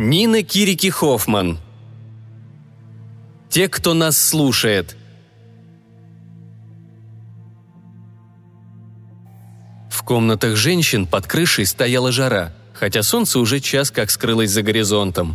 Нина Кирики Хоффман. Те, кто нас слушает. В комнатах женщин под крышей стояла жара, хотя солнце уже час как скрылось за горизонтом.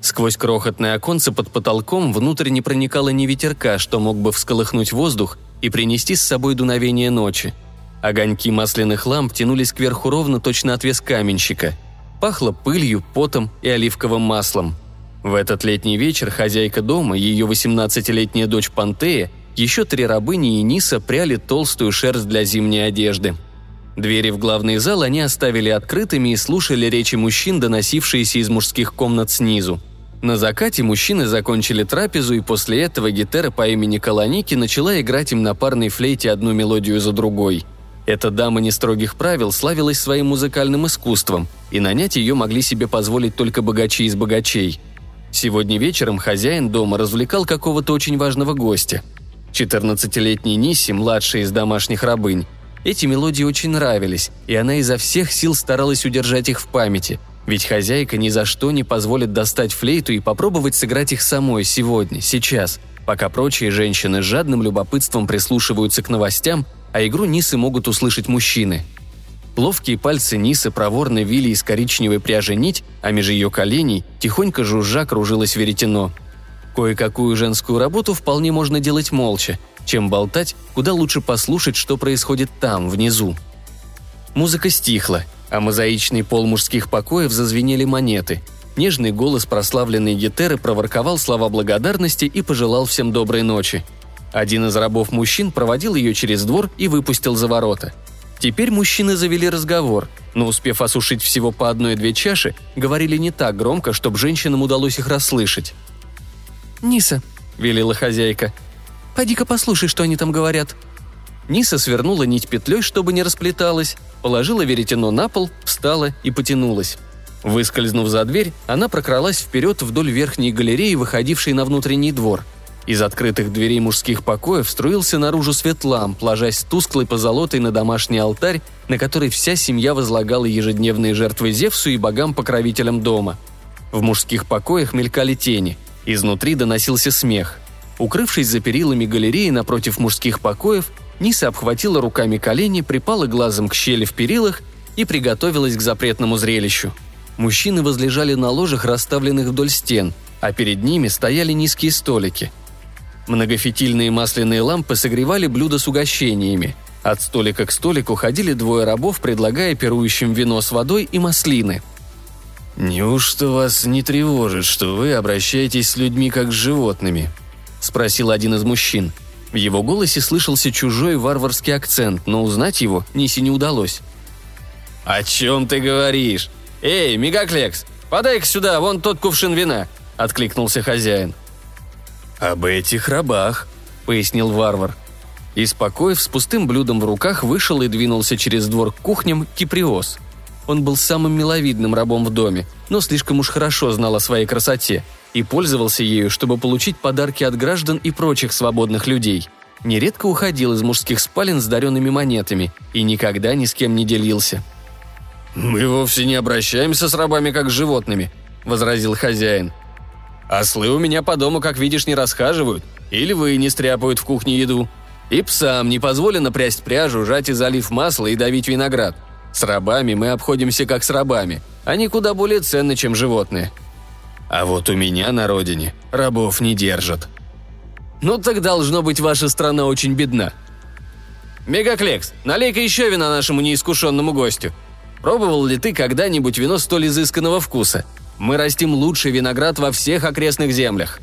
Сквозь крохотное оконце под потолком внутрь не проникало ни ветерка, что мог бы всколыхнуть воздух и принести с собой дуновение ночи. Огоньки масляных ламп тянулись кверху ровно точно отвес каменщика – Пахло пылью, потом и оливковым маслом. В этот летний вечер хозяйка дома, ее 18-летняя дочь Пантея, еще три рабыни и Ниса пряли толстую шерсть для зимней одежды. Двери в главный зал они оставили открытыми и слушали речи мужчин, доносившиеся из мужских комнат снизу. На закате мужчины закончили трапезу, и после этого гитара по имени Колоники начала играть им на парной флейте одну мелодию за другой – эта дама не строгих правил славилась своим музыкальным искусством, и нанять ее могли себе позволить только богачи из богачей. Сегодня вечером хозяин дома развлекал какого-то очень важного гостя. 14-летней Нисси, младшей из домашних рабынь. Эти мелодии очень нравились, и она изо всех сил старалась удержать их в памяти, ведь хозяйка ни за что не позволит достать флейту и попробовать сыграть их самой сегодня, сейчас, пока прочие женщины с жадным любопытством прислушиваются к новостям а игру Нисы могут услышать мужчины. Ловкие пальцы Нисы проворно вили из коричневой пряжи нить, а меж ее коленей тихонько жужжа кружилось веретено. Кое-какую женскую работу вполне можно делать молча, чем болтать, куда лучше послушать, что происходит там, внизу. Музыка стихла, а мозаичный пол мужских покоев зазвенели монеты. Нежный голос прославленной гетеры проворковал слова благодарности и пожелал всем доброй ночи – один из рабов-мужчин проводил ее через двор и выпустил за ворота. Теперь мужчины завели разговор, но успев осушить всего по одной-две чаши, говорили не так громко, чтобы женщинам удалось их расслышать. «Ниса», — велела хозяйка, — «поди-ка послушай, что они там говорят». Ниса свернула нить петлей, чтобы не расплеталась, положила веретено на пол, встала и потянулась. Выскользнув за дверь, она прокралась вперед вдоль верхней галереи, выходившей на внутренний двор — из открытых дверей мужских покоев струился наружу свет ламп, ложась тусклой позолотой на домашний алтарь, на который вся семья возлагала ежедневные жертвы Зевсу и богам-покровителям дома. В мужских покоях мелькали тени. Изнутри доносился смех. Укрывшись за перилами галереи напротив мужских покоев, Ниса обхватила руками колени, припала глазом к щели в перилах и приготовилась к запретному зрелищу. Мужчины возлежали на ложах, расставленных вдоль стен, а перед ними стояли низкие столики – Многофитильные масляные лампы согревали блюда с угощениями. От столика к столику ходили двое рабов, предлагая пирующим вино с водой и маслины. «Неужто вас не тревожит, что вы обращаетесь с людьми как с животными?» – спросил один из мужчин. В его голосе слышался чужой варварский акцент, но узнать его Нисе не удалось. «О чем ты говоришь? Эй, Мегаклекс, подай-ка сюда вон тот кувшин вина!» – откликнулся хозяин. «Об этих рабах», — пояснил варвар. Из покоев с пустым блюдом в руках вышел и двинулся через двор к кухням Киприос. Он был самым миловидным рабом в доме, но слишком уж хорошо знал о своей красоте и пользовался ею, чтобы получить подарки от граждан и прочих свободных людей. Нередко уходил из мужских спален с даренными монетами и никогда ни с кем не делился. «Мы вовсе не обращаемся с рабами как с животными», — возразил хозяин. Ослы у меня по дому, как видишь, не расхаживают. Или вы не стряпают в кухне еду. И псам не позволено прясть пряжу, жать и залив масло и давить виноград. С рабами мы обходимся как с рабами. Они куда более ценны, чем животные. А вот у меня на родине рабов не держат. Ну так должно быть ваша страна очень бедна. Мегаклекс, налей-ка еще вина нашему неискушенному гостю. Пробовал ли ты когда-нибудь вино столь изысканного вкуса? Мы растим лучший виноград во всех окрестных землях».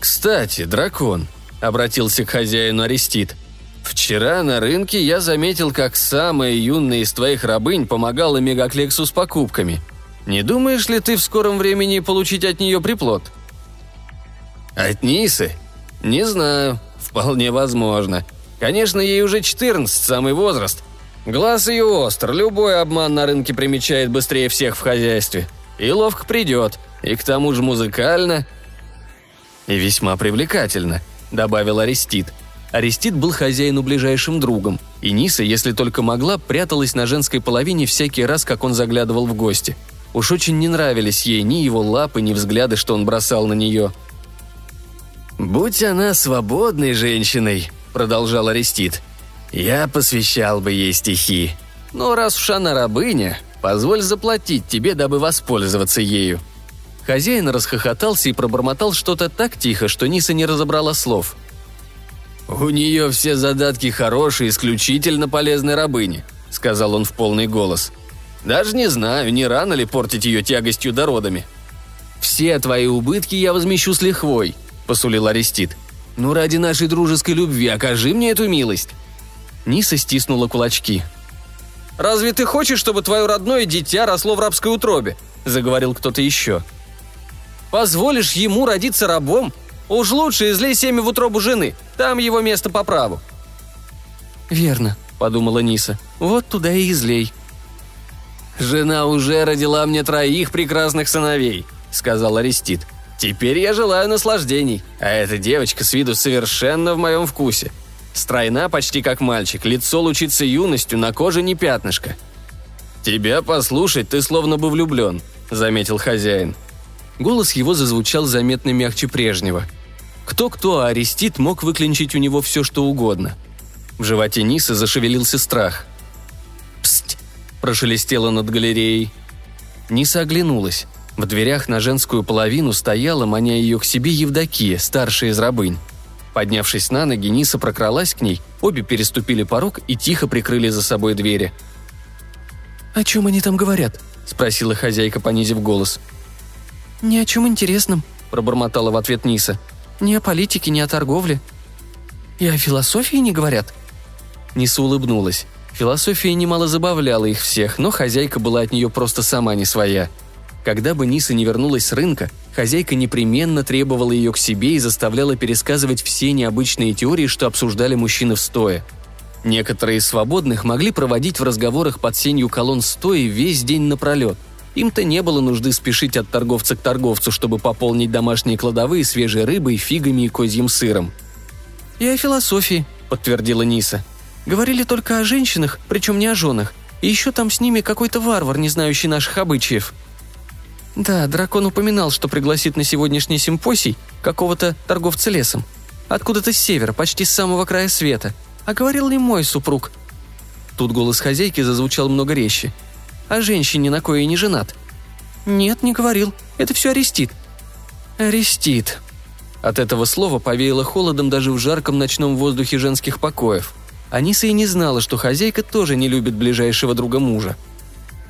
«Кстати, дракон», — обратился к хозяину Арестит. «Вчера на рынке я заметил, как самая юная из твоих рабынь помогала Мегаклексу с покупками. Не думаешь ли ты в скором времени получить от нее приплод?» «От Нисы? Не знаю. Вполне возможно. Конечно, ей уже 14, самый возраст. Глаз ее остр, любой обман на рынке примечает быстрее всех в хозяйстве. И ловко придет, и к тому же музыкально. И весьма привлекательно, добавил Арестит. Арестит был хозяину ближайшим другом, и Ниса, если только могла, пряталась на женской половине всякий раз, как он заглядывал в гости. Уж очень не нравились ей ни его лапы, ни взгляды, что он бросал на нее. «Будь она свободной женщиной», — продолжал Арестит, — «я посвящал бы ей стихи. Но раз уж она рабыня, позволь заплатить тебе, дабы воспользоваться ею». Хозяин расхохотался и пробормотал что-то так тихо, что Ниса не разобрала слов. «У нее все задатки хорошие, исключительно полезной рабыни», — сказал он в полный голос. «Даже не знаю, не рано ли портить ее тягостью да родами». «Все твои убытки я возмещу с лихвой», — посулил Арестит. «Ну, ради нашей дружеской любви окажи мне эту милость». Ниса стиснула кулачки. «Разве ты хочешь, чтобы твое родное дитя росло в рабской утробе?» – заговорил кто-то еще. «Позволишь ему родиться рабом? Уж лучше излей семя в утробу жены, там его место по праву». «Верно», – подумала Ниса. «Вот туда и излей». «Жена уже родила мне троих прекрасных сыновей», – сказал Арестит. «Теперь я желаю наслаждений, а эта девочка с виду совершенно в моем вкусе. Стройна почти как мальчик, лицо лучится юностью, на коже не пятнышко». «Тебя послушать, ты словно бы влюблен», – заметил хозяин. Голос его зазвучал заметно мягче прежнего. Кто-кто, а Арестит мог выклинчить у него все, что угодно. В животе Нисы зашевелился страх. «Псть!» – прошелестело над галереей. Ниса оглянулась. В дверях на женскую половину стояла, маня ее к себе Евдокия, старшая из рабынь. Поднявшись на ноги, Ниса прокралась к ней, обе переступили порог и тихо прикрыли за собой двери. «О чем они там говорят?» – спросила хозяйка, понизив голос. «Ни о чем интересном», – пробормотала в ответ Ниса. «Ни о политике, ни о торговле. И о философии не говорят». Ниса улыбнулась. Философия немало забавляла их всех, но хозяйка была от нее просто сама не своя – когда бы Ниса не вернулась с рынка, хозяйка непременно требовала ее к себе и заставляла пересказывать все необычные теории, что обсуждали мужчины в стое. Некоторые из свободных могли проводить в разговорах под сенью колонн стоя весь день напролет. Им-то не было нужды спешить от торговца к торговцу, чтобы пополнить домашние кладовые свежей рыбой, фигами и козьим сыром. «И о философии», — подтвердила Ниса. «Говорили только о женщинах, причем не о женах. И еще там с ними какой-то варвар, не знающий наших обычаев», «Да, дракон упоминал, что пригласит на сегодняшний симпосий какого-то торговца лесом. Откуда-то с севера, почти с самого края света. А говорил ли мой супруг?» Тут голос хозяйки зазвучал много резче. «А женщине на кое не женат?» «Нет, не говорил. Это все арестит». «Арестит». От этого слова повеяло холодом даже в жарком ночном воздухе женских покоев. Аниса и не знала, что хозяйка тоже не любит ближайшего друга мужа –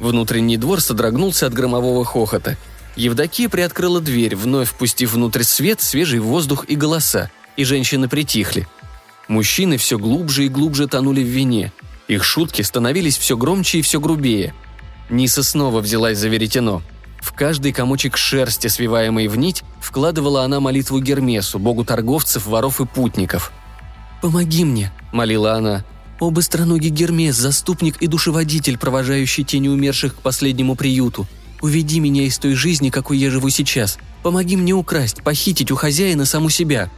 Внутренний двор содрогнулся от громового хохота. Евдокия приоткрыла дверь, вновь впустив внутрь свет, свежий воздух и голоса, и женщины притихли. Мужчины все глубже и глубже тонули в вине. Их шутки становились все громче и все грубее. Ниса снова взялась за веретено. В каждый комочек шерсти, свиваемый в нить, вкладывала она молитву Гермесу, богу торговцев, воров и путников. «Помоги мне», — молила она. Быстроногий Гермес, заступник и душеводитель, провожающий тени умерших к последнему приюту. Уведи меня из той жизни, какой я живу сейчас. Помоги мне украсть, похитить у хозяина саму себя».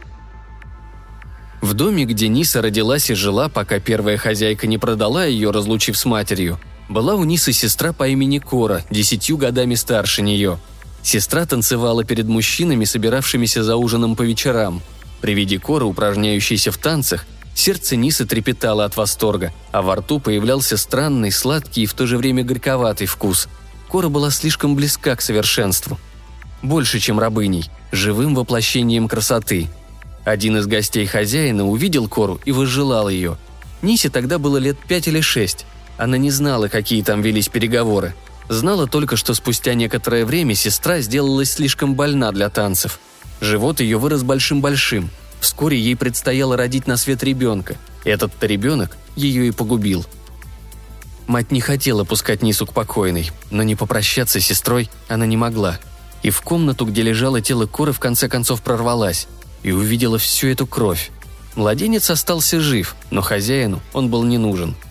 В доме, где Ниса родилась и жила, пока первая хозяйка не продала ее, разлучив с матерью, была у Нисы сестра по имени Кора, десятью годами старше нее. Сестра танцевала перед мужчинами, собиравшимися за ужином по вечерам. При виде Коры, упражняющейся в танцах, Сердце Нисы трепетало от восторга, а во рту появлялся странный, сладкий и в то же время горьковатый вкус. Кора была слишком близка к совершенству. Больше, чем рабыней, живым воплощением красоты. Один из гостей хозяина увидел Кору и возжелал ее. Нисе тогда было лет пять или шесть. Она не знала, какие там велись переговоры. Знала только, что спустя некоторое время сестра сделалась слишком больна для танцев. Живот ее вырос большим-большим – Вскоре ей предстояло родить на свет ребенка. Этот-то ребенок ее и погубил. Мать не хотела пускать Нису к покойной, но не попрощаться с сестрой она не могла. И в комнату, где лежало тело Коры, в конце концов прорвалась и увидела всю эту кровь. Младенец остался жив, но хозяину он был не нужен –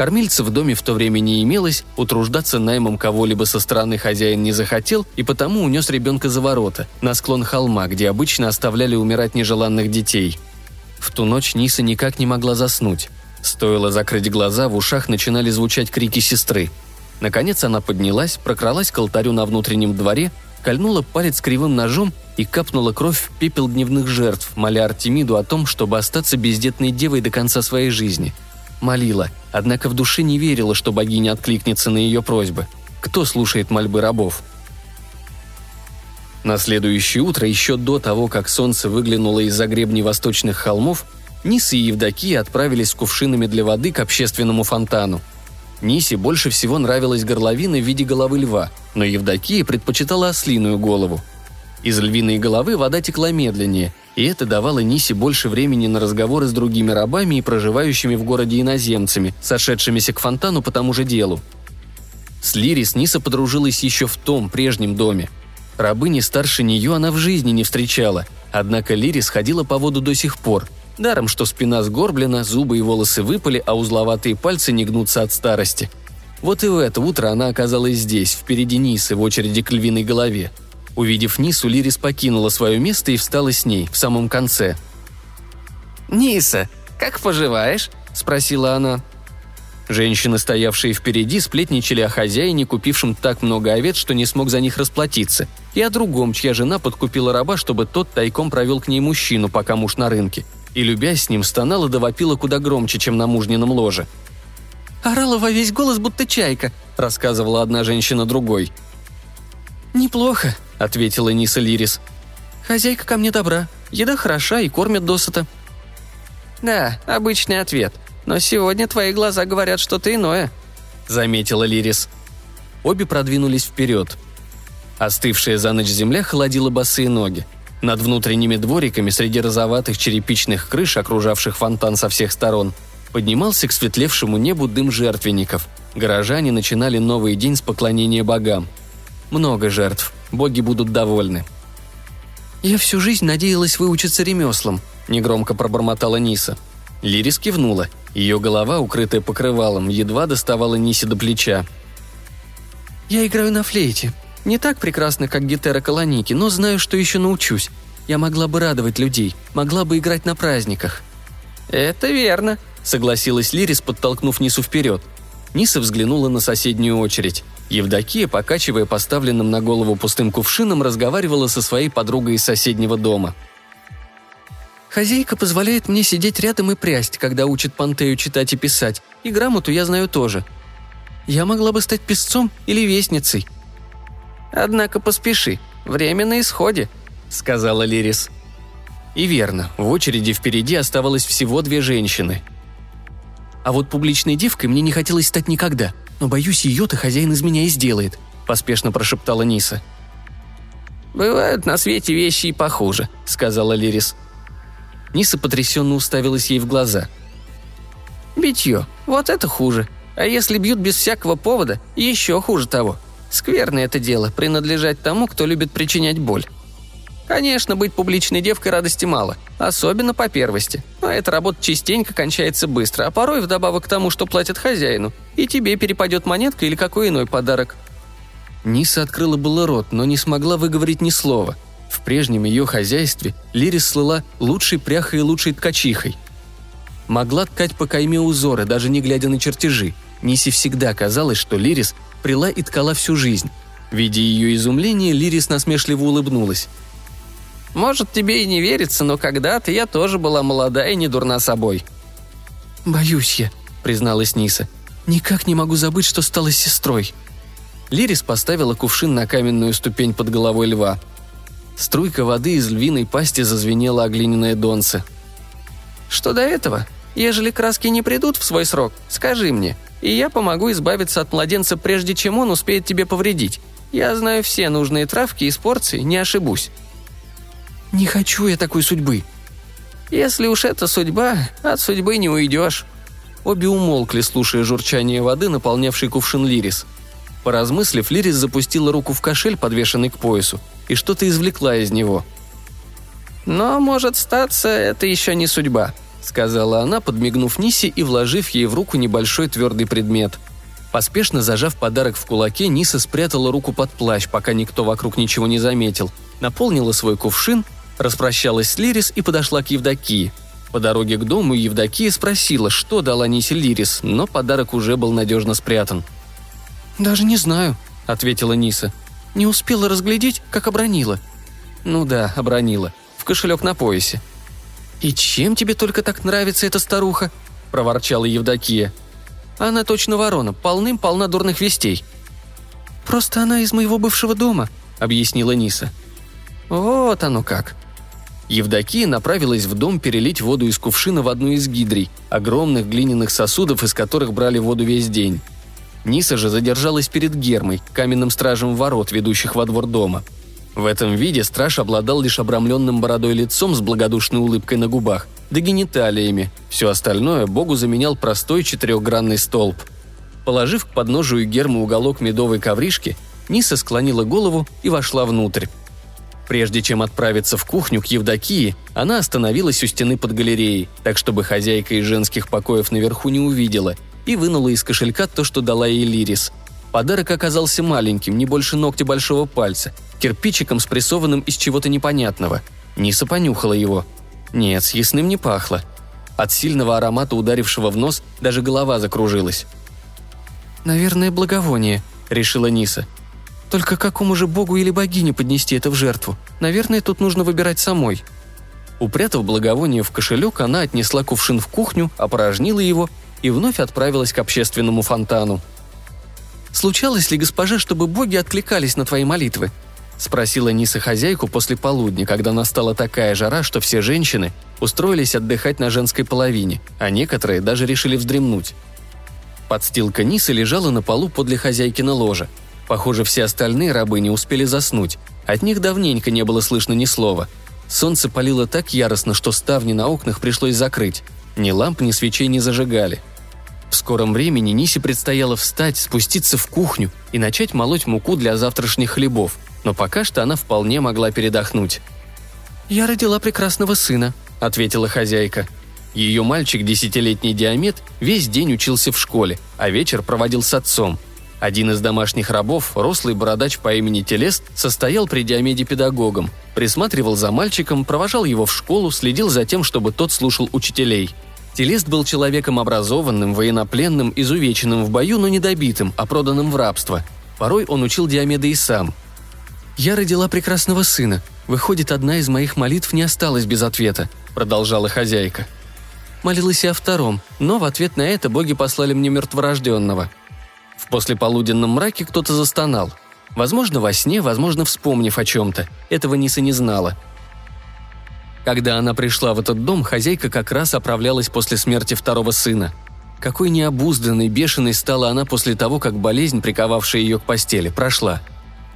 Кормильца в доме в то время не имелось, утруждаться наймом кого-либо со стороны хозяин не захотел и потому унес ребенка за ворота, на склон холма, где обычно оставляли умирать нежеланных детей. В ту ночь Ниса никак не могла заснуть. Стоило закрыть глаза, в ушах начинали звучать крики сестры. Наконец она поднялась, прокралась к алтарю на внутреннем дворе, кольнула палец кривым ножом и капнула кровь в пепел дневных жертв, моля Артемиду о том, чтобы остаться бездетной девой до конца своей жизни. Молила, однако в душе не верила, что богиня откликнется на ее просьбы. Кто слушает мольбы рабов? На следующее утро, еще до того, как солнце выглянуло из-за гребней восточных холмов, Ниса и Евдокия отправились с кувшинами для воды к общественному фонтану. Нисе больше всего нравилась горловина в виде головы льва, но Евдокия предпочитала ослиную голову. Из львиной головы вода текла медленнее, и это давало Нисе больше времени на разговоры с другими рабами и проживающими в городе иноземцами, сошедшимися к фонтану по тому же делу. С Лирис Ниса подружилась еще в том прежнем доме. Рабыни старше нее она в жизни не встречала, однако Лирис ходила по воду до сих пор – Даром, что спина сгорблена, зубы и волосы выпали, а узловатые пальцы не гнутся от старости. Вот и в это утро она оказалась здесь, впереди Нисы, в очереди к львиной голове. Увидев Нису, Лирис покинула свое место и встала с ней, в самом конце. «Ниса, как поживаешь?» – спросила она. Женщины, стоявшие впереди, сплетничали о хозяине, купившем так много овец, что не смог за них расплатиться, и о другом, чья жена подкупила раба, чтобы тот тайком провел к ней мужчину, пока муж на рынке – и, любясь с ним, стонала да вопила куда громче, чем на мужнином ложе. «Орала во весь голос, будто чайка», — рассказывала одна женщина другой. «Неплохо», — ответила Ниса Лирис. «Хозяйка ко мне добра, еда хороша и кормят досыта». «Да, обычный ответ. Но сегодня твои глаза говорят что-то иное», — заметила Лирис. Обе продвинулись вперед. Остывшая за ночь земля холодила босые ноги. Над внутренними двориками среди розоватых черепичных крыш, окружавших фонтан со всех сторон, поднимался к светлевшему небу дым жертвенников. Горожане начинали новый день с поклонения богам. Много жертв, боги будут довольны. «Я всю жизнь надеялась выучиться ремеслам», – негромко пробормотала Ниса. Лирис кивнула. Ее голова, укрытая покрывалом, едва доставала Нисе до плеча. «Я играю на флейте. Не так прекрасно, как гитара Колоники, но знаю, что еще научусь. Я могла бы радовать людей, могла бы играть на праздниках». «Это верно», — согласилась Лирис, подтолкнув Нису вперед. Ниса взглянула на соседнюю очередь. Евдокия, покачивая поставленным на голову пустым кувшином, разговаривала со своей подругой из соседнего дома. «Хозяйка позволяет мне сидеть рядом и прясть, когда учит Пантею читать и писать, и грамоту я знаю тоже. Я могла бы стать песцом или вестницей», «Однако поспеши, время на исходе», — сказала Лирис. И верно, в очереди впереди оставалось всего две женщины. «А вот публичной девкой мне не хотелось стать никогда, но боюсь, ее-то хозяин из меня и сделает», — поспешно прошептала Ниса. «Бывают на свете вещи и похуже», — сказала Лирис. Ниса потрясенно уставилась ей в глаза. «Битье, вот это хуже. А если бьют без всякого повода, еще хуже того», Скверное это дело – принадлежать тому, кто любит причинять боль. Конечно, быть публичной девкой радости мало, особенно по первости. Но эта работа частенько кончается быстро, а порой вдобавок к тому, что платят хозяину, и тебе перепадет монетка или какой иной подарок. Ниса открыла было рот, но не смогла выговорить ни слова. В прежнем ее хозяйстве Лирис слыла лучшей пряхой и лучшей ткачихой. Могла ткать по кайме узоры, даже не глядя на чертежи. Нисе всегда казалось, что Лирис прила и ткала всю жизнь. Видя ее изумление, Лирис насмешливо улыбнулась. «Может, тебе и не верится, но когда-то я тоже была молода и не дурна собой». «Боюсь я», — призналась Ниса. «Никак не могу забыть, что стала сестрой». Лирис поставила кувшин на каменную ступень под головой льва. Струйка воды из львиной пасти зазвенела о глиняное донце. «Что до этого? Ежели краски не придут в свой срок, скажи мне, и я помогу избавиться от младенца, прежде чем он успеет тебе повредить. Я знаю все нужные травки из порции, не ошибусь». «Не хочу я такой судьбы». «Если уж это судьба, от судьбы не уйдешь». Обе умолкли, слушая журчание воды, наполнявшей кувшин Лирис. Поразмыслив, Лирис запустила руку в кошель, подвешенный к поясу, и что-то извлекла из него. «Но, может статься, это еще не судьба», — сказала она, подмигнув Нисе и вложив ей в руку небольшой твердый предмет. Поспешно зажав подарок в кулаке, Ниса спрятала руку под плащ, пока никто вокруг ничего не заметил, наполнила свой кувшин, распрощалась с Лирис и подошла к Евдокии. По дороге к дому Евдокия спросила, что дала Нисе Лирис, но подарок уже был надежно спрятан. «Даже не знаю», — ответила Ниса. «Не успела разглядеть, как обронила». «Ну да, обронила. В кошелек на поясе». «И чем тебе только так нравится эта старуха?» – проворчала Евдокия. «Она точно ворона, полным-полна дурных вестей». «Просто она из моего бывшего дома», – объяснила Ниса. «Вот оно как», Евдокия направилась в дом перелить воду из кувшина в одну из гидрий, огромных глиняных сосудов, из которых брали воду весь день. Ниса же задержалась перед Гермой, каменным стражем ворот, ведущих во двор дома. В этом виде страж обладал лишь обрамленным бородой лицом с благодушной улыбкой на губах, да гениталиями. Все остальное богу заменял простой четырехгранный столб. Положив к подножию Гермы уголок медовой ковришки, Ниса склонила голову и вошла внутрь. Прежде чем отправиться в кухню к Евдокии, она остановилась у стены под галереей, так чтобы хозяйка из женских покоев наверху не увидела, и вынула из кошелька то, что дала ей Лирис. Подарок оказался маленьким, не больше ногтя большого пальца, кирпичиком, спрессованным из чего-то непонятного. Ниса понюхала его. Нет, с ясным не пахло. От сильного аромата, ударившего в нос, даже голова закружилась. «Наверное, благовоние», — решила Ниса. Только какому же богу или богине поднести это в жертву? Наверное, тут нужно выбирать самой. Упрятав благовоние в кошелек, она отнесла кувшин в кухню, опорожнила его и вновь отправилась к общественному фонтану. «Случалось ли, госпожа, чтобы боги откликались на твои молитвы?» – спросила Ниса хозяйку после полудня, когда настала такая жара, что все женщины устроились отдыхать на женской половине, а некоторые даже решили вздремнуть. Подстилка Нисы лежала на полу подле хозяйкина ложа – Похоже, все остальные рабы не успели заснуть. От них давненько не было слышно ни слова. Солнце палило так яростно, что ставни на окнах пришлось закрыть. Ни ламп, ни свечей не зажигали. В скором времени Нисе предстояло встать, спуститься в кухню и начать молоть муку для завтрашних хлебов, но пока что она вполне могла передохнуть. «Я родила прекрасного сына», — ответила хозяйка. Ее мальчик, десятилетний Диамет, весь день учился в школе, а вечер проводил с отцом — один из домашних рабов, рослый бородач по имени Телест, состоял при Диомеде педагогом, присматривал за мальчиком, провожал его в школу, следил за тем, чтобы тот слушал учителей. Телест был человеком образованным, военнопленным, изувеченным в бою, но недобитым, а проданным в рабство. Порой он учил Диомеда и сам. «Я родила прекрасного сына. Выходит, одна из моих молитв не осталась без ответа», — продолжала хозяйка. Молилась я о втором, но в ответ на это боги послали мне мертворожденного — в послеполуденном мраке кто-то застонал. Возможно, во сне, возможно, вспомнив о чем-то. Этого Ниса не знала. Когда она пришла в этот дом, хозяйка как раз оправлялась после смерти второго сына. Какой необузданной, бешеной стала она после того, как болезнь, приковавшая ее к постели, прошла.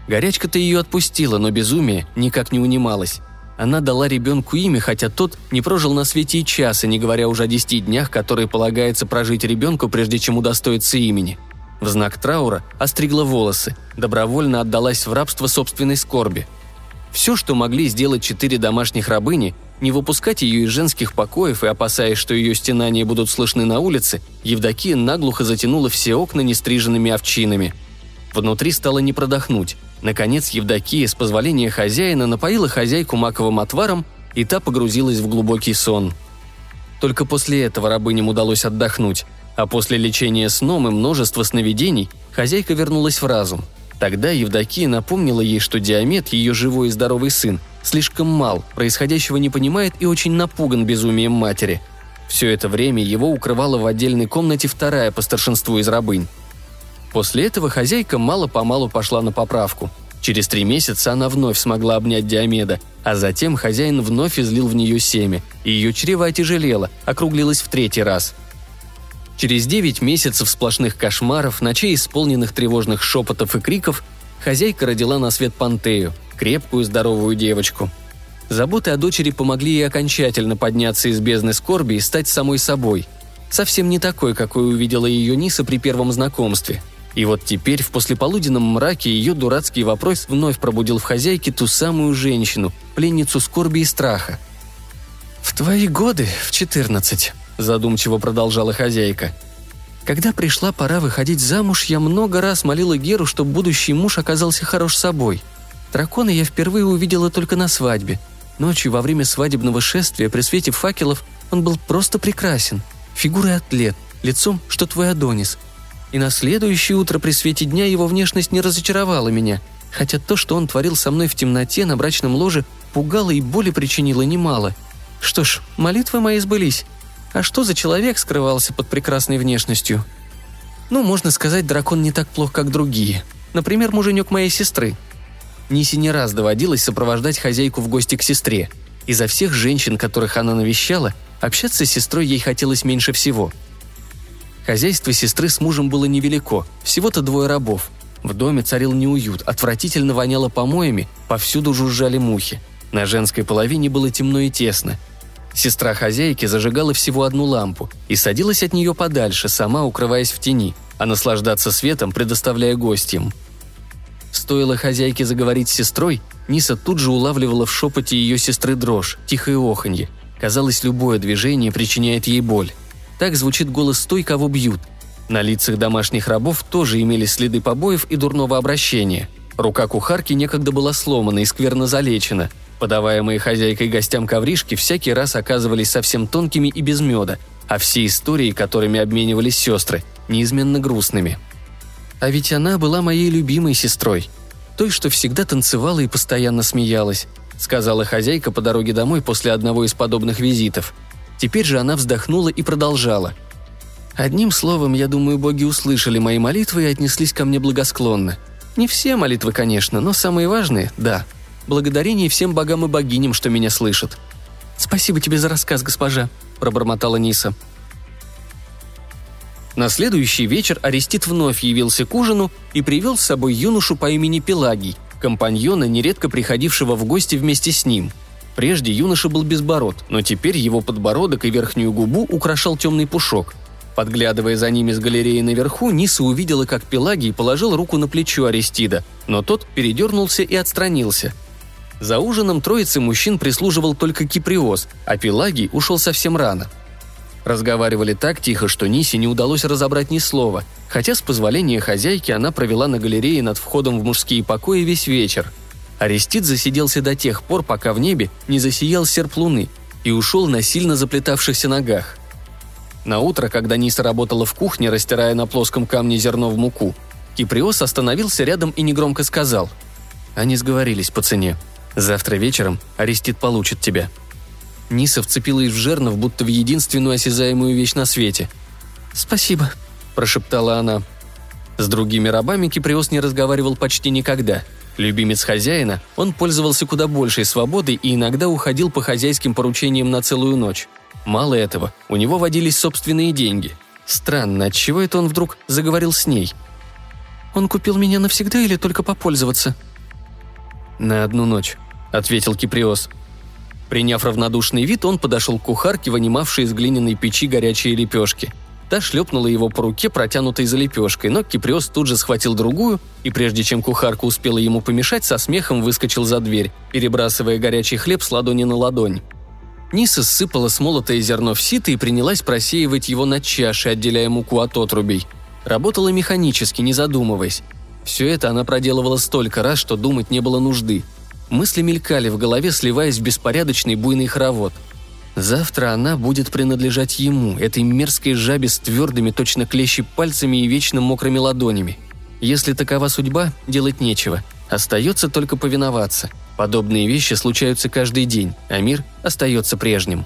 Горячка-то ее отпустила, но безумие никак не унималось. Она дала ребенку имя, хотя тот не прожил на свете и часа, не говоря уже о десяти днях, которые полагается прожить ребенку, прежде чем удостоиться имени – в знак траура остригла волосы, добровольно отдалась в рабство собственной скорби. Все, что могли сделать четыре домашних рабыни, не выпускать ее из женских покоев и опасаясь, что ее стенания будут слышны на улице, Евдокия наглухо затянула все окна нестриженными овчинами. Внутри стало не продохнуть. Наконец Евдокия, с позволения хозяина, напоила хозяйку маковым отваром, и та погрузилась в глубокий сон. Только после этого рабыням удалось отдохнуть. А после лечения сном и множества сновидений хозяйка вернулась в разум. Тогда Евдокия напомнила ей, что Диамет, ее живой и здоровый сын, слишком мал, происходящего не понимает и очень напуган безумием матери. Все это время его укрывала в отдельной комнате вторая по старшинству из рабынь. После этого хозяйка мало-помалу пошла на поправку. Через три месяца она вновь смогла обнять Диомеда, а затем хозяин вновь излил в нее семя, и ее чрево отяжелело, округлилось в третий раз – Через девять месяцев сплошных кошмаров, ночей исполненных тревожных шепотов и криков, хозяйка родила на свет Пантею, крепкую здоровую девочку. Заботы о дочери помогли ей окончательно подняться из бездны скорби и стать самой собой. Совсем не такой, какой увидела ее Ниса при первом знакомстве. И вот теперь, в послеполуденном мраке, ее дурацкий вопрос вновь пробудил в хозяйке ту самую женщину, пленницу скорби и страха. «В твои годы, в четырнадцать», – задумчиво продолжала хозяйка. «Когда пришла пора выходить замуж, я много раз молила Геру, чтобы будущий муж оказался хорош собой. Дракона я впервые увидела только на свадьбе. Ночью во время свадебного шествия при свете факелов он был просто прекрасен. Фигурой атлет, лицом, что твой Адонис. И на следующее утро при свете дня его внешность не разочаровала меня, хотя то, что он творил со мной в темноте на брачном ложе, пугало и боли причинило немало. Что ж, молитвы мои сбылись. А что за человек скрывался под прекрасной внешностью? Ну, можно сказать, дракон не так плох, как другие. Например, муженек моей сестры. Нисе не раз доводилось сопровождать хозяйку в гости к сестре. Изо всех женщин, которых она навещала, общаться с сестрой ей хотелось меньше всего – Хозяйство сестры с мужем было невелико, всего-то двое рабов. В доме царил неуют, отвратительно воняло помоями, повсюду жужжали мухи. На женской половине было темно и тесно. Сестра хозяйки зажигала всего одну лампу и садилась от нее подальше, сама укрываясь в тени, а наслаждаться светом предоставляя гостям. Стоило хозяйке заговорить с сестрой, Ниса тут же улавливала в шепоте ее сестры дрожь, тихое оханье. Казалось, любое движение причиняет ей боль. Так звучит голос той, кого бьют. На лицах домашних рабов тоже имелись следы побоев и дурного обращения. Рука кухарки некогда была сломана и скверно залечена. Подаваемые хозяйкой гостям ковришки всякий раз оказывались совсем тонкими и без меда, а все истории, которыми обменивались сестры, неизменно грустными. А ведь она была моей любимой сестрой. Той, что всегда танцевала и постоянно смеялась, сказала хозяйка по дороге домой после одного из подобных визитов – Теперь же она вздохнула и продолжала. Одним словом, я думаю, боги услышали мои молитвы и отнеслись ко мне благосклонно. Не все молитвы, конечно, но самые важные – да. Благодарение всем богам и богиням, что меня слышат. «Спасибо тебе за рассказ, госпожа», – пробормотала Ниса. На следующий вечер Арестит вновь явился к ужину и привел с собой юношу по имени Пелагий, компаньона, нередко приходившего в гости вместе с ним – Прежде юноша был безбород, но теперь его подбородок и верхнюю губу украшал темный пушок. Подглядывая за ними с галереи наверху, Ниса увидела, как Пелагий положил руку на плечо Аристида, но тот передернулся и отстранился. За ужином троице мужчин прислуживал только Киприос, а Пелагий ушел совсем рано. Разговаривали так тихо, что Нисе не удалось разобрать ни слова, хотя с позволения хозяйки она провела на галерее над входом в мужские покои весь вечер – Арестит засиделся до тех пор, пока в небе не засиял серп луны и ушел на сильно заплетавшихся ногах. На утро, когда Ниса работала в кухне, растирая на плоском камне зерно в муку, Киприос остановился рядом и негромко сказал. «Они сговорились по цене. Завтра вечером Арестит получит тебя». Ниса вцепилась в жернов, будто в единственную осязаемую вещь на свете. «Спасибо», – прошептала она. С другими рабами Киприос не разговаривал почти никогда – Любимец хозяина, он пользовался куда большей свободой и иногда уходил по хозяйским поручениям на целую ночь. Мало этого, у него водились собственные деньги. Странно, отчего это он вдруг заговорил с ней? «Он купил меня навсегда или только попользоваться?» «На одну ночь», — ответил Киприос. Приняв равнодушный вид, он подошел к кухарке, вынимавшей из глиняной печи горячие лепешки — Та шлепнула его по руке, протянутой за лепешкой, но Киприос тут же схватил другую, и прежде чем кухарка успела ему помешать, со смехом выскочил за дверь, перебрасывая горячий хлеб с ладони на ладонь. Ниса ссыпала смолотое зерно в сито и принялась просеивать его на чаше, отделяя муку от отрубей. Работала механически, не задумываясь. Все это она проделывала столько раз, что думать не было нужды. Мысли мелькали в голове, сливаясь в беспорядочный буйный хоровод – Завтра она будет принадлежать ему, этой мерзкой жабе с твердыми, точно клещи пальцами и вечно мокрыми ладонями. Если такова судьба, делать нечего. Остается только повиноваться. Подобные вещи случаются каждый день, а мир остается прежним.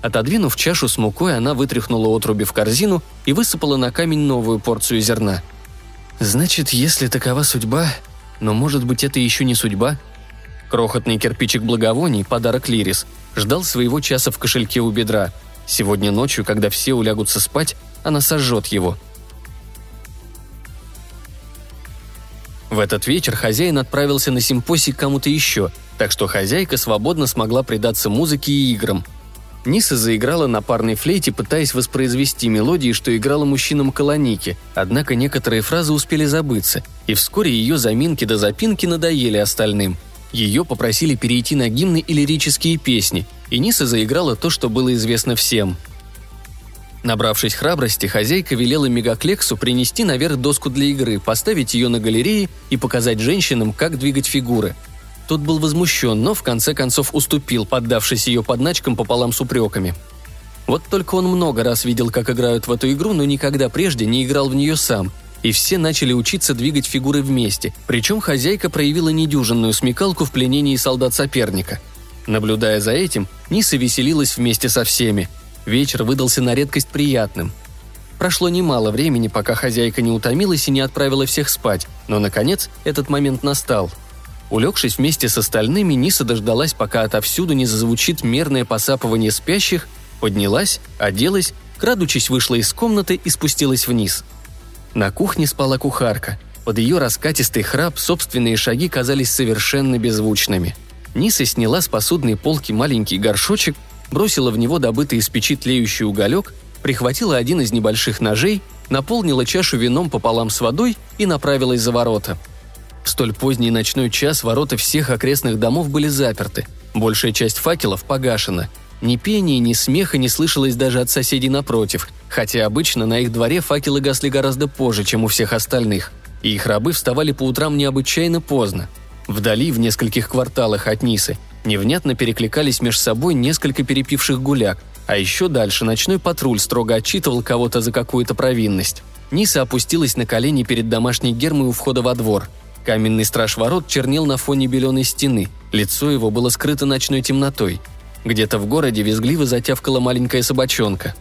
Отодвинув чашу с мукой, она вытряхнула отруби в корзину и высыпала на камень новую порцию зерна. «Значит, если такова судьба, но может быть это еще не судьба?» Крохотный кирпичик благовоний, подарок Лирис, ждал своего часа в кошельке у бедра. Сегодня ночью, когда все улягутся спать, она сожжет его. В этот вечер хозяин отправился на симпосий кому-то еще, так что хозяйка свободно смогла предаться музыке и играм. Ниса заиграла на парной флейте, пытаясь воспроизвести мелодии, что играла мужчинам колоники, однако некоторые фразы успели забыться, и вскоре ее заминки до запинки надоели остальным – ее попросили перейти на гимны и лирические песни, и Ниса заиграла то, что было известно всем. Набравшись храбрости, хозяйка велела Мегаклексу принести наверх доску для игры, поставить ее на галерее и показать женщинам, как двигать фигуры. Тот был возмущен, но в конце концов уступил, поддавшись ее подначкам пополам с упреками. Вот только он много раз видел, как играют в эту игру, но никогда прежде не играл в нее сам. И все начали учиться двигать фигуры вместе, причем хозяйка проявила недюжинную смекалку в пленении солдат соперника. Наблюдая за этим, Ниса веселилась вместе со всеми. Вечер выдался на редкость приятным. Прошло немало времени, пока хозяйка не утомилась и не отправила всех спать, но, наконец, этот момент настал. Улегшись вместе с остальными, Ниса дождалась, пока отовсюду не зазвучит мерное посапывание спящих, поднялась, оделась, крадучись вышла из комнаты и спустилась вниз. На кухне спала кухарка. Под ее раскатистый храп собственные шаги казались совершенно беззвучными. Ниса сняла с посудной полки маленький горшочек, бросила в него добытый из печи тлеющий уголек, прихватила один из небольших ножей, наполнила чашу вином пополам с водой и направилась за ворота. В столь поздний ночной час ворота всех окрестных домов были заперты. Большая часть факелов погашена – ни пения, ни смеха не слышалось даже от соседей напротив, хотя обычно на их дворе факелы гасли гораздо позже, чем у всех остальных, и их рабы вставали по утрам необычайно поздно. Вдали, в нескольких кварталах от Нисы, невнятно перекликались между собой несколько перепивших гуляк, а еще дальше ночной патруль строго отчитывал кого-то за какую-то провинность. Ниса опустилась на колени перед домашней гермой у входа во двор. Каменный страж ворот чернел на фоне беленой стены, лицо его было скрыто ночной темнотой – где-то в городе визгливо затявкала маленькая собачонка.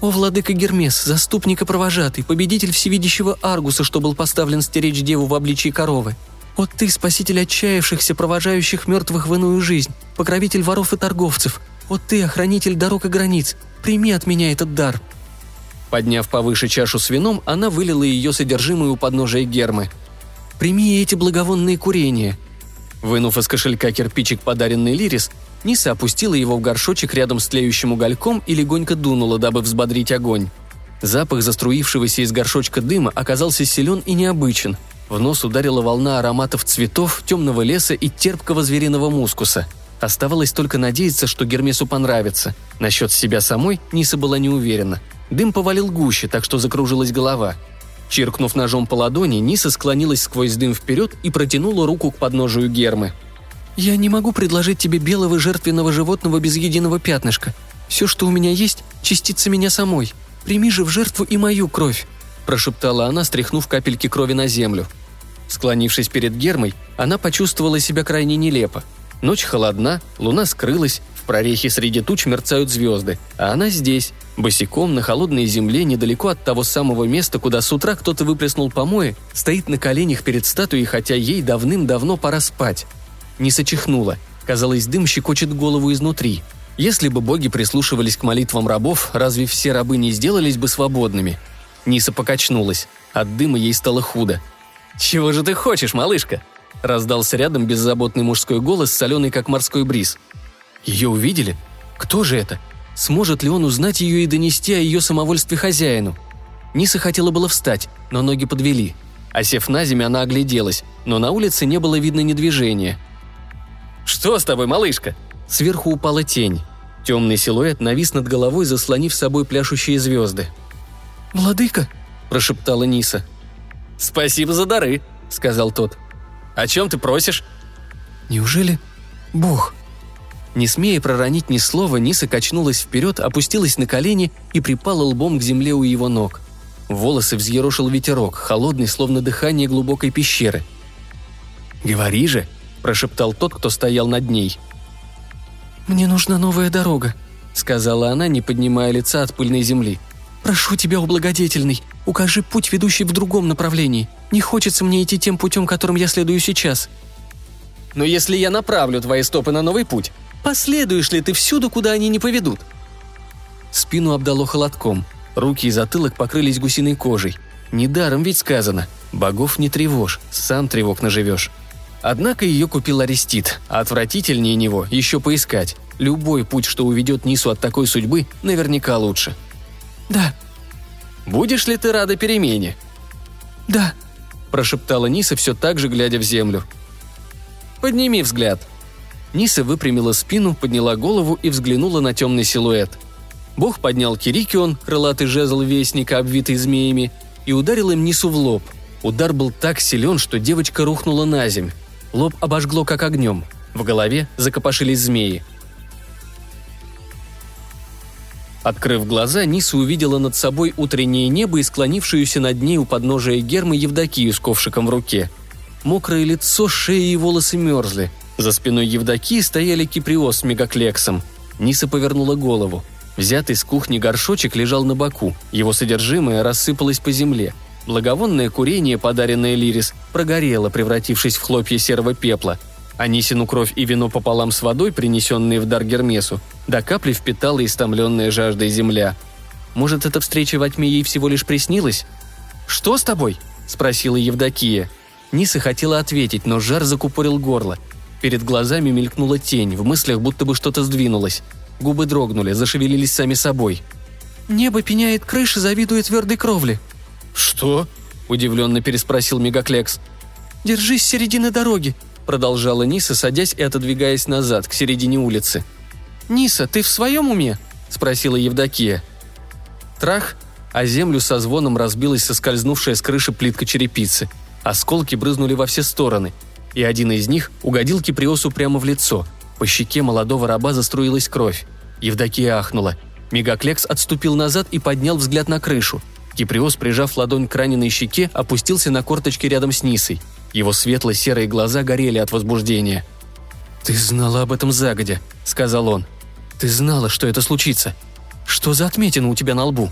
«О, владыка Гермес, заступник и провожатый, победитель всевидящего Аргуса, что был поставлен стеречь деву в обличии коровы. О ты, спаситель отчаявшихся, провожающих мертвых в иную жизнь, покровитель воров и торговцев. О ты, охранитель дорог и границ, прими от меня этот дар». Подняв повыше чашу с вином, она вылила ее содержимое у подножия Гермы. «Прими эти благовонные курения». Вынув из кошелька кирпичик, подаренный Лирис, Ниса опустила его в горшочек рядом с тлеющим угольком и легонько дунула, дабы взбодрить огонь. Запах заструившегося из горшочка дыма оказался силен и необычен. В нос ударила волна ароматов цветов, темного леса и терпкого звериного мускуса. Оставалось только надеяться, что Гермесу понравится. Насчет себя самой Ниса была не уверена. Дым повалил гуще, так что закружилась голова. Чиркнув ножом по ладони, Ниса склонилась сквозь дым вперед и протянула руку к подножию Гермы – «Я не могу предложить тебе белого жертвенного животного без единого пятнышка. Все, что у меня есть, частица меня самой. Прими же в жертву и мою кровь», – прошептала она, стряхнув капельки крови на землю. Склонившись перед Гермой, она почувствовала себя крайне нелепо. Ночь холодна, луна скрылась, в прорехе среди туч мерцают звезды, а она здесь, босиком на холодной земле, недалеко от того самого места, куда с утра кто-то выплеснул помои, стоит на коленях перед статуей, хотя ей давным-давно пора спать. Не сочехнула. Казалось, дым щекочет голову изнутри. Если бы боги прислушивались к молитвам рабов, разве все рабы не сделались бы свободными? Ниса покачнулась. От дыма ей стало худо. «Чего же ты хочешь, малышка?» Раздался рядом беззаботный мужской голос, соленый как морской бриз. Ее увидели? Кто же это? Сможет ли он узнать ее и донести о ее самовольстве хозяину? Ниса хотела было встать, но ноги подвели. Осев на землю, она огляделась, но на улице не было видно ни движения – «Что с тобой, малышка?» Сверху упала тень. Темный силуэт навис над головой, заслонив собой пляшущие звезды. «Владыка!» – прошептала Ниса. «Спасибо за дары», – сказал тот. «О чем ты просишь?» «Неужели Бог?» Не смея проронить ни слова, Ниса качнулась вперед, опустилась на колени и припала лбом к земле у его ног. Волосы взъерошил ветерок, холодный, словно дыхание глубокой пещеры. «Говори же!» Прошептал тот, кто стоял над ней. «Мне нужна новая дорога», — сказала она, не поднимая лица от пыльной земли. «Прошу тебя, ублагодетельный, укажи путь, ведущий в другом направлении. Не хочется мне идти тем путем, которым я следую сейчас». «Но если я направлю твои стопы на новый путь, последуешь ли ты всюду, куда они не поведут?» Спину обдало холодком. Руки и затылок покрылись гусиной кожей. Недаром ведь сказано «богов не тревожь, сам тревог наживешь». Однако ее купил Арестит, а отвратительнее него еще поискать. Любой путь, что уведет Нису от такой судьбы, наверняка лучше. «Да». «Будешь ли ты рада перемене?» «Да», – прошептала Ниса, все так же глядя в землю. «Подними взгляд». Ниса выпрямила спину, подняла голову и взглянула на темный силуэт. Бог поднял Кирикион, крылатый жезл вестника, обвитый змеями, и ударил им Нису в лоб. Удар был так силен, что девочка рухнула на земь. Лоб обожгло как огнем. В голове закопошились змеи. Открыв глаза, Ниса увидела над собой утреннее небо и склонившуюся над ней у подножия гермы Евдокию с ковшиком в руке. Мокрое лицо, шея и волосы мерзли. За спиной Евдокии стояли киприос с мегаклексом. Ниса повернула голову. Взятый с кухни горшочек лежал на боку, его содержимое рассыпалось по земле. Благовонное курение, подаренное Лирис, прогорело, превратившись в хлопья серого пепла. Анисину кровь и вино пополам с водой, принесенные в дар Гермесу, до капли впитала истомленная жаждой земля. Может, эта встреча во тьме ей всего лишь приснилась? «Что с тобой?» – спросила Евдокия. Ниса хотела ответить, но жар закупорил горло. Перед глазами мелькнула тень, в мыслях будто бы что-то сдвинулось. Губы дрогнули, зашевелились сами собой. «Небо пеняет крыши, завидует твердой кровли». «Что?» – удивленно переспросил Мегаклекс. «Держись середины дороги», – продолжала Ниса, садясь и отодвигаясь назад, к середине улицы. «Ниса, ты в своем уме?» – спросила Евдокия. Трах, а землю со звоном разбилась соскользнувшая с крыши плитка черепицы. Осколки брызнули во все стороны, и один из них угодил Киприосу прямо в лицо. По щеке молодого раба заструилась кровь. Евдокия ахнула. Мегаклекс отступил назад и поднял взгляд на крышу. Киприос, прижав ладонь к раненой щеке, опустился на корточки рядом с Нисой. Его светло-серые глаза горели от возбуждения. «Ты знала об этом загодя», — сказал он. «Ты знала, что это случится. Что за отметина у тебя на лбу?»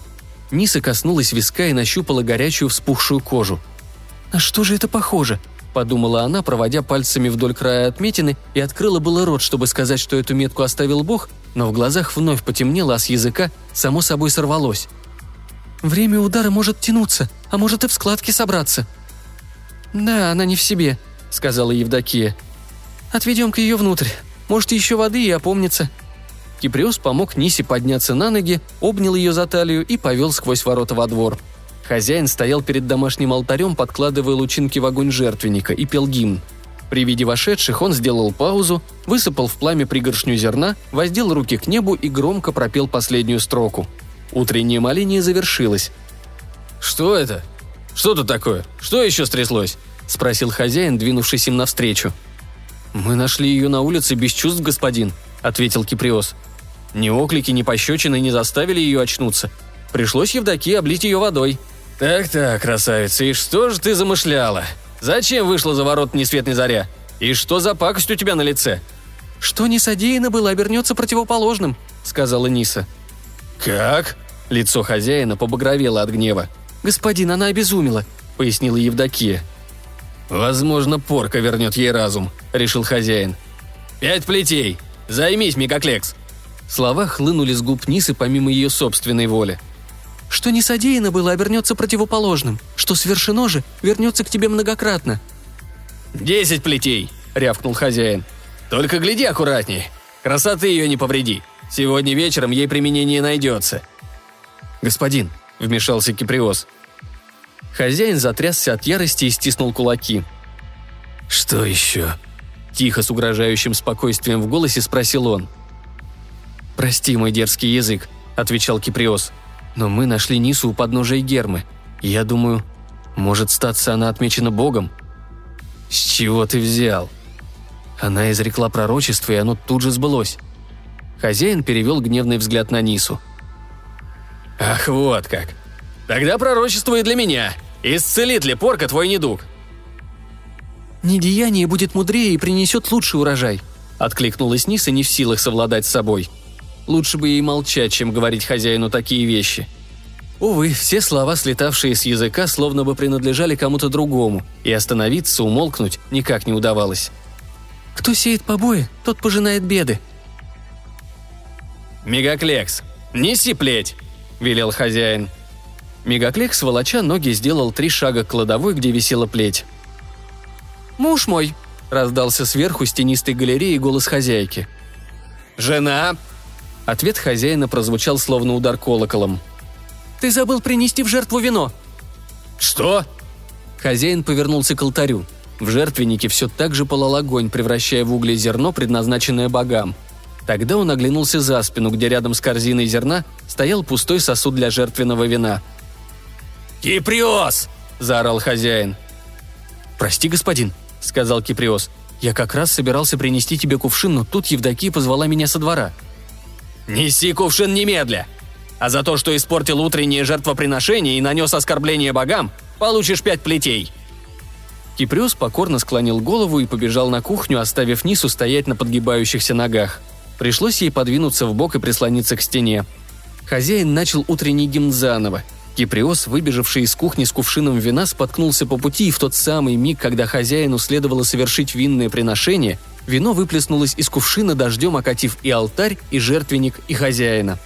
Ниса коснулась виска и нащупала горячую вспухшую кожу. «На что же это похоже?» – подумала она, проводя пальцами вдоль края отметины, и открыла было рот, чтобы сказать, что эту метку оставил Бог, но в глазах вновь потемнело, а с языка само собой сорвалось. «Время удара может тянуться, а может и в складке собраться». «Да, она не в себе», – сказала Евдокия. «Отведем-ка ее внутрь. Может, еще воды и опомнится». Киприос помог Нисе подняться на ноги, обнял ее за талию и повел сквозь ворота во двор – Хозяин стоял перед домашним алтарем, подкладывая лучинки в огонь жертвенника и пел гимн. При виде вошедших он сделал паузу, высыпал в пламя пригоршню зерна, воздел руки к небу и громко пропел последнюю строку. Утреннее моление завершилось. «Что это? Что тут такое? Что еще стряслось?» – спросил хозяин, двинувшись им навстречу. «Мы нашли ее на улице без чувств, господин», – ответил Киприос. «Ни оклики, ни пощечины не заставили ее очнуться. Пришлось Евдокии облить ее водой». «Так-так, красавица, и что же ты замышляла? Зачем вышла за ворот ни свет ни заря? И что за пакость у тебя на лице?» «Что не содеяно было, обернется противоположным», — сказала Ниса. «Как?» Лицо хозяина побагровело от гнева. «Господин, она обезумела», — пояснила Евдокия. «Возможно, порка вернет ей разум», — решил хозяин. «Пять плетей! Займись, Мегаклекс!» Слова хлынули с губ Нисы помимо ее собственной воли — что не содеяно было, обернется противоположным. Что свершено же, вернется к тебе многократно». «Десять плетей!» — рявкнул хозяин. «Только гляди аккуратней. Красоты ее не повреди. Сегодня вечером ей применение найдется». «Господин», — вмешался Киприос. Хозяин затрясся от ярости и стиснул кулаки. «Что еще?» Тихо, с угрожающим спокойствием в голосе спросил он. «Прости мой дерзкий язык», — отвечал Киприос. Но мы нашли Нису у подножия Гермы. Я думаю, может статься она отмечена Богом? С чего ты взял? Она изрекла пророчество, и оно тут же сбылось. Хозяин перевел гневный взгляд на Нису. «Ах, вот как. Тогда пророчество и для меня. Исцелит ли порка твой недуг?» «Недеяние будет мудрее и принесет лучший урожай», — откликнулась Ниса, не в силах совладать с собой — Лучше бы ей молчать, чем говорить хозяину такие вещи. Увы, все слова, слетавшие с языка, словно бы принадлежали кому-то другому, и остановиться, умолкнуть никак не удавалось. «Кто сеет побои, тот пожинает беды». «Мегаклекс, неси плеть!» – велел хозяин. Мегаклекс, волоча ноги, сделал три шага к кладовой, где висела плеть. «Муж мой!» – раздался сверху с тенистой галереи голос хозяйки. «Жена!» Ответ хозяина прозвучал словно удар колоколом. «Ты забыл принести в жертву вино!» «Что?» Хозяин повернулся к алтарю. В жертвеннике все так же пылал огонь, превращая в угли зерно, предназначенное богам. Тогда он оглянулся за спину, где рядом с корзиной зерна стоял пустой сосуд для жертвенного вина. «Киприос!» – заорал хозяин. «Прости, господин», – сказал Киприос. «Я как раз собирался принести тебе кувшин, но тут Евдокия позвала меня со двора». «Неси кувшин немедля!» а за то, что испортил утреннее жертвоприношение и нанес оскорбление богам, получишь пять плетей». Киприос покорно склонил голову и побежал на кухню, оставив Нису стоять на подгибающихся ногах. Пришлось ей подвинуться в бок и прислониться к стене. Хозяин начал утренний гимн заново. Киприос, выбежавший из кухни с кувшином вина, споткнулся по пути, и в тот самый миг, когда хозяину следовало совершить винное приношение, вино выплеснулось из кувшина дождем, окатив и алтарь, и жертвенник, и хозяина.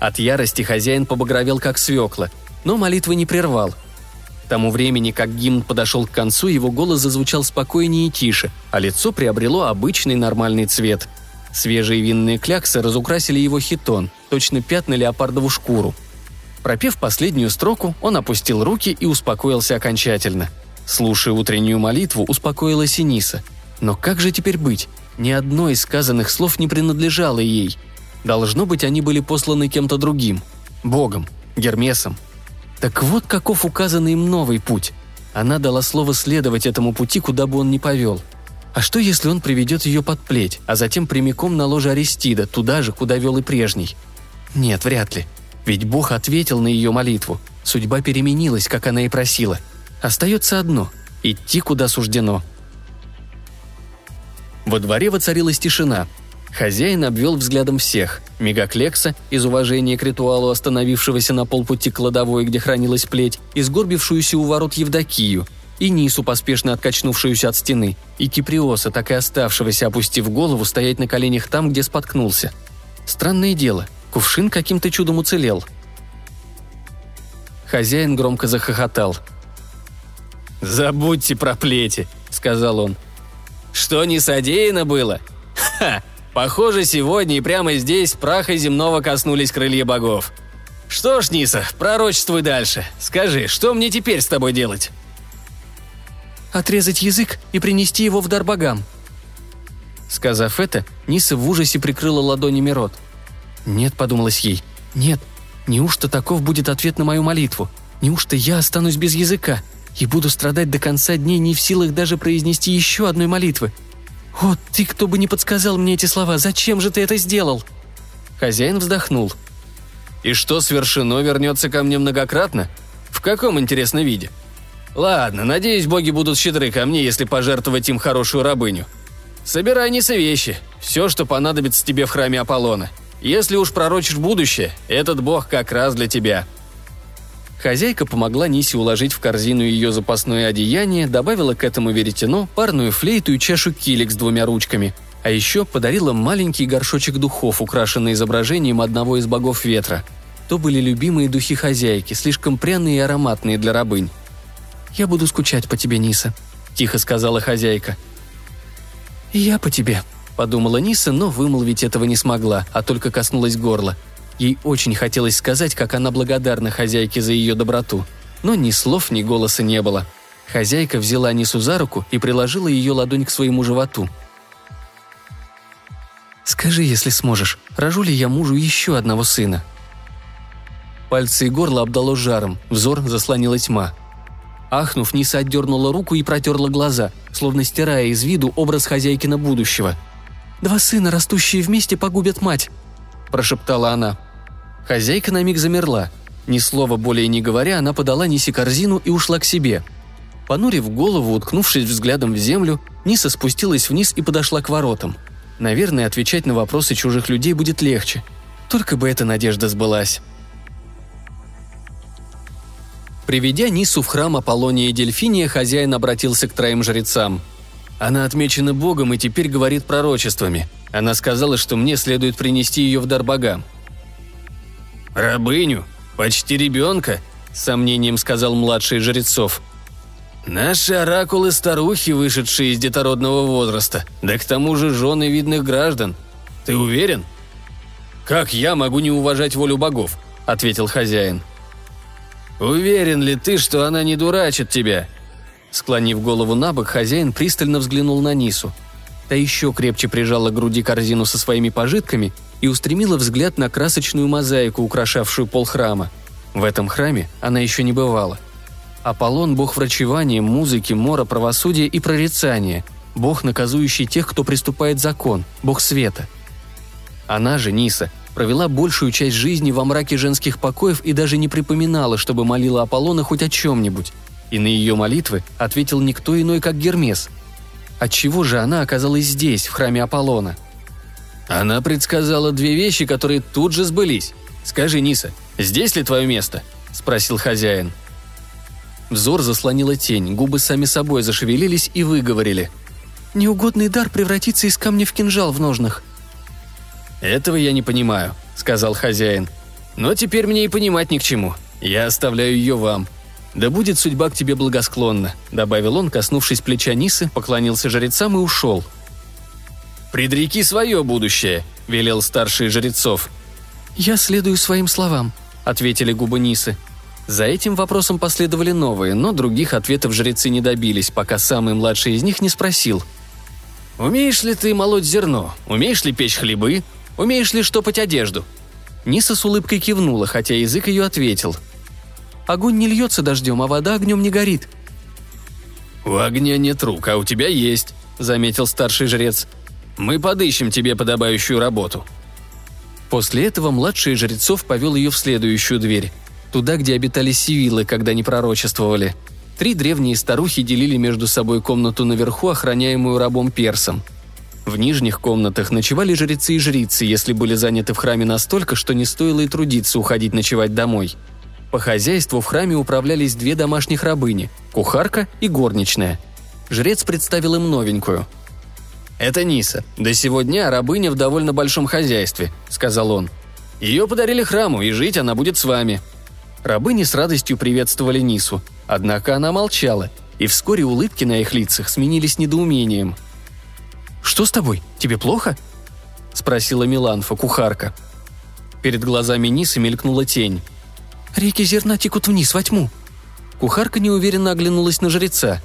От ярости хозяин побагровел как свекла, но молитвы не прервал – тому времени, как гимн подошел к концу, его голос зазвучал спокойнее и тише, а лицо приобрело обычный нормальный цвет. Свежие винные кляксы разукрасили его хитон, точно пятна леопардову шкуру. Пропев последнюю строку, он опустил руки и успокоился окончательно. Слушая утреннюю молитву, успокоилась и Ниса. Но как же теперь быть? Ни одно из сказанных слов не принадлежало ей. Должно быть, они были посланы кем-то другим. Богом, Гермесом, так вот каков указанный им новый путь. Она дала слово следовать этому пути, куда бы он ни повел. А что, если он приведет ее под плеть, а затем прямиком на ложе Аристида, туда же, куда вел и прежний? Нет, вряд ли. Ведь Бог ответил на ее молитву. Судьба переменилась, как она и просила. Остается одно – идти, куда суждено. Во дворе воцарилась тишина – Хозяин обвел взглядом всех. Мегаклекса, из уважения к ритуалу остановившегося на полпути кладовой, где хранилась плеть, и сгорбившуюся у ворот Евдокию, и Нису, поспешно откачнувшуюся от стены, и Киприоса, так и оставшегося, опустив голову, стоять на коленях там, где споткнулся. Странное дело, кувшин каким-то чудом уцелел. Хозяин громко захохотал. «Забудьте про плети», — сказал он. «Что не содеяно было? Ха! Похоже, сегодня и прямо здесь праха земного коснулись крылья богов. Что ж, Ниса, пророчествуй дальше. Скажи, что мне теперь с тобой делать? Отрезать язык и принести его в дар богам. Сказав это, Ниса в ужасе прикрыла ладонями рот. «Нет», — подумалось ей, — «нет, неужто таков будет ответ на мою молитву? Неужто я останусь без языка и буду страдать до конца дней не в силах даже произнести еще одной молитвы? «О, ты, кто бы не подсказал мне эти слова, зачем же ты это сделал?» Хозяин вздохнул. «И что свершено вернется ко мне многократно? В каком интересном виде? Ладно, надеюсь, боги будут щедры ко мне, если пожертвовать им хорошую рабыню. Собирай Ниса вещи, все, что понадобится тебе в храме Аполлона. Если уж пророчишь будущее, этот бог как раз для тебя», Хозяйка помогла Нисе уложить в корзину ее запасное одеяние, добавила к этому веретено, парную флейту и чашу килик с двумя ручками. А еще подарила маленький горшочек духов, украшенный изображением одного из богов ветра. То были любимые духи хозяйки, слишком пряные и ароматные для рабынь. «Я буду скучать по тебе, Ниса», – тихо сказала хозяйка. «И я по тебе», – подумала Ниса, но вымолвить этого не смогла, а только коснулась горла – Ей очень хотелось сказать, как она благодарна хозяйке за ее доброту. Но ни слов, ни голоса не было. Хозяйка взяла Нису за руку и приложила ее ладонь к своему животу. «Скажи, если сможешь, рожу ли я мужу еще одного сына?» Пальцы и горло обдало жаром, взор заслонила тьма. Ахнув, Ниса отдернула руку и протерла глаза, словно стирая из виду образ хозяйкина будущего. «Два сына, растущие вместе, погубят мать», – прошептала она. Хозяйка на миг замерла. Ни слова более не говоря, она подала Нисе корзину и ушла к себе. Понурив голову, уткнувшись взглядом в землю, Ниса спустилась вниз и подошла к воротам. Наверное, отвечать на вопросы чужих людей будет легче. Только бы эта надежда сбылась. Приведя Нису в храм Аполлония и Дельфиния, хозяин обратился к троим жрецам. «Она отмечена Богом и теперь говорит пророчествами. Она сказала, что мне следует принести ее в дар богам. «Рабыню? Почти ребенка?» – с сомнением сказал младший жрецов. «Наши оракулы – старухи, вышедшие из детородного возраста, да к тому же жены видных граждан. Ты уверен?» «Как я могу не уважать волю богов?» – ответил хозяин. «Уверен ли ты, что она не дурачит тебя?» Склонив голову на бок, хозяин пристально взглянул на Нису. Та еще крепче прижала к груди корзину со своими пожитками и устремила взгляд на красочную мозаику, украшавшую пол храма. В этом храме она еще не бывала. Аполлон – бог врачевания, музыки, мора, правосудия и прорицания, бог, наказующий тех, кто приступает закон, бог света. Она же, Ниса, провела большую часть жизни во мраке женских покоев и даже не припоминала, чтобы молила Аполлона хоть о чем-нибудь. И на ее молитвы ответил никто иной, как Гермес. Отчего же она оказалась здесь, в храме Аполлона? Она предсказала две вещи, которые тут же сбылись. Скажи, Ниса, здесь ли твое место? спросил хозяин. Взор заслонила тень, губы сами собой зашевелились и выговорили. «Неугодный дар превратится из камня в кинжал в ножнах». «Этого я не понимаю», — сказал хозяин. «Но теперь мне и понимать ни к чему. Я оставляю ее вам. Да будет судьба к тебе благосклонна», — добавил он, коснувшись плеча Нисы, поклонился жрецам и ушел. «Предреки свое будущее», — велел старший жрецов. «Я следую своим словам», — ответили губы Нисы. За этим вопросом последовали новые, но других ответов жрецы не добились, пока самый младший из них не спросил. «Умеешь ли ты молоть зерно? Умеешь ли печь хлебы? Умеешь ли штопать одежду?» Ниса с улыбкой кивнула, хотя язык ее ответил. «Огонь не льется дождем, а вода огнем не горит». «У огня нет рук, а у тебя есть», — заметил старший жрец. «Мы подыщем тебе подобающую работу». После этого младший жрецов повел ее в следующую дверь туда, где обитали сивилы, когда не пророчествовали. Три древние старухи делили между собой комнату наверху, охраняемую рабом персом. В нижних комнатах ночевали жрецы и жрицы, если были заняты в храме настолько, что не стоило и трудиться уходить ночевать домой. По хозяйству в храме управлялись две домашних рабыни – кухарка и горничная. Жрец представил им новенькую. «Это Ниса. До сегодня рабыня в довольно большом хозяйстве», – сказал он. «Ее подарили храму, и жить она будет с вами. Рабыни с радостью приветствовали Нису, однако она молчала, и вскоре улыбки на их лицах сменились недоумением. «Что с тобой? Тебе плохо?» – спросила Миланфа, кухарка. Перед глазами Нисы мелькнула тень. «Реки зерна текут вниз, во тьму». Кухарка неуверенно оглянулась на жреца.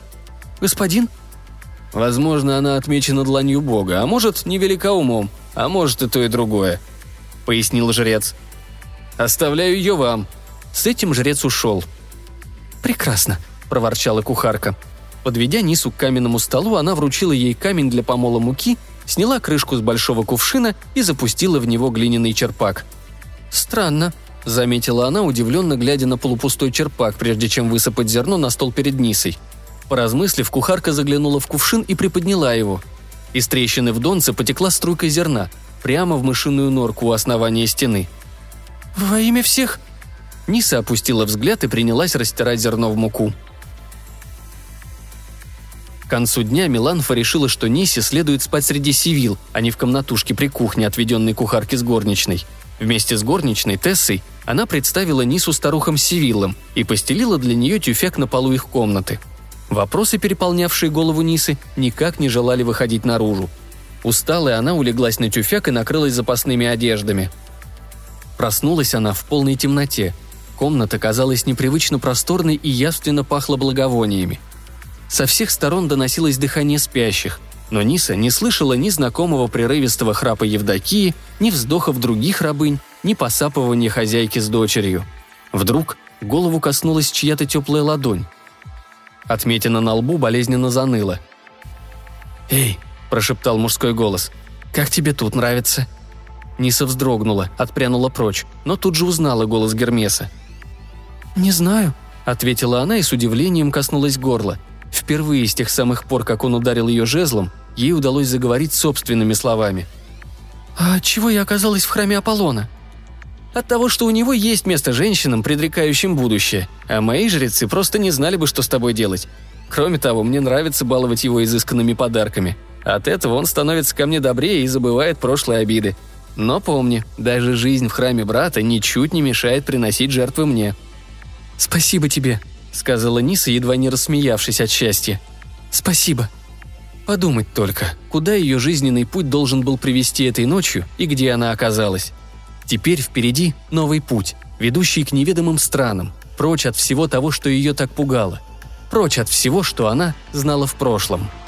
«Господин?» «Возможно, она отмечена дланью Бога, а может, невелика умом, а может и то и другое», — пояснил жрец. «Оставляю ее вам», с этим жрец ушел. «Прекрасно», – проворчала кухарка. Подведя Нису к каменному столу, она вручила ей камень для помола муки, сняла крышку с большого кувшина и запустила в него глиняный черпак. «Странно», – заметила она, удивленно глядя на полупустой черпак, прежде чем высыпать зерно на стол перед Нисой. Поразмыслив, кухарка заглянула в кувшин и приподняла его. Из трещины в донце потекла струйка зерна, прямо в мышиную норку у основания стены. «Во имя всех!» Ниса опустила взгляд и принялась растирать зерно в муку. К концу дня Миланфа решила, что Нисе следует спать среди сивил, а не в комнатушке при кухне, отведенной кухарке с горничной. Вместе с горничной Тессой она представила Нису старухам Сивиллам и постелила для нее тюфяк на полу их комнаты. Вопросы, переполнявшие голову Нисы, никак не желали выходить наружу. Усталая она улеглась на тюфяк и накрылась запасными одеждами. Проснулась она в полной темноте – Комната казалась непривычно просторной и явственно пахла благовониями. Со всех сторон доносилось дыхание спящих, но Ниса не слышала ни знакомого прерывистого храпа Евдокии, ни вздохов других рабынь, ни посапывания хозяйки с дочерью. Вдруг голову коснулась чья-то теплая ладонь. Отметина на лбу болезненно заныла. «Эй!» – прошептал мужской голос. «Как тебе тут нравится?» Ниса вздрогнула, отпрянула прочь, но тут же узнала голос Гермеса – «Не знаю», — ответила она и с удивлением коснулась горла. Впервые с тех самых пор, как он ударил ее жезлом, ей удалось заговорить собственными словами. «А чего я оказалась в храме Аполлона?» От того, что у него есть место женщинам, предрекающим будущее, а мои жрецы просто не знали бы, что с тобой делать. Кроме того, мне нравится баловать его изысканными подарками. От этого он становится ко мне добрее и забывает прошлые обиды. Но помни, даже жизнь в храме брата ничуть не мешает приносить жертвы мне. «Спасибо тебе», — сказала Ниса, едва не рассмеявшись от счастья. «Спасибо». Подумать только, куда ее жизненный путь должен был привести этой ночью и где она оказалась. Теперь впереди новый путь, ведущий к неведомым странам, прочь от всего того, что ее так пугало, прочь от всего, что она знала в прошлом –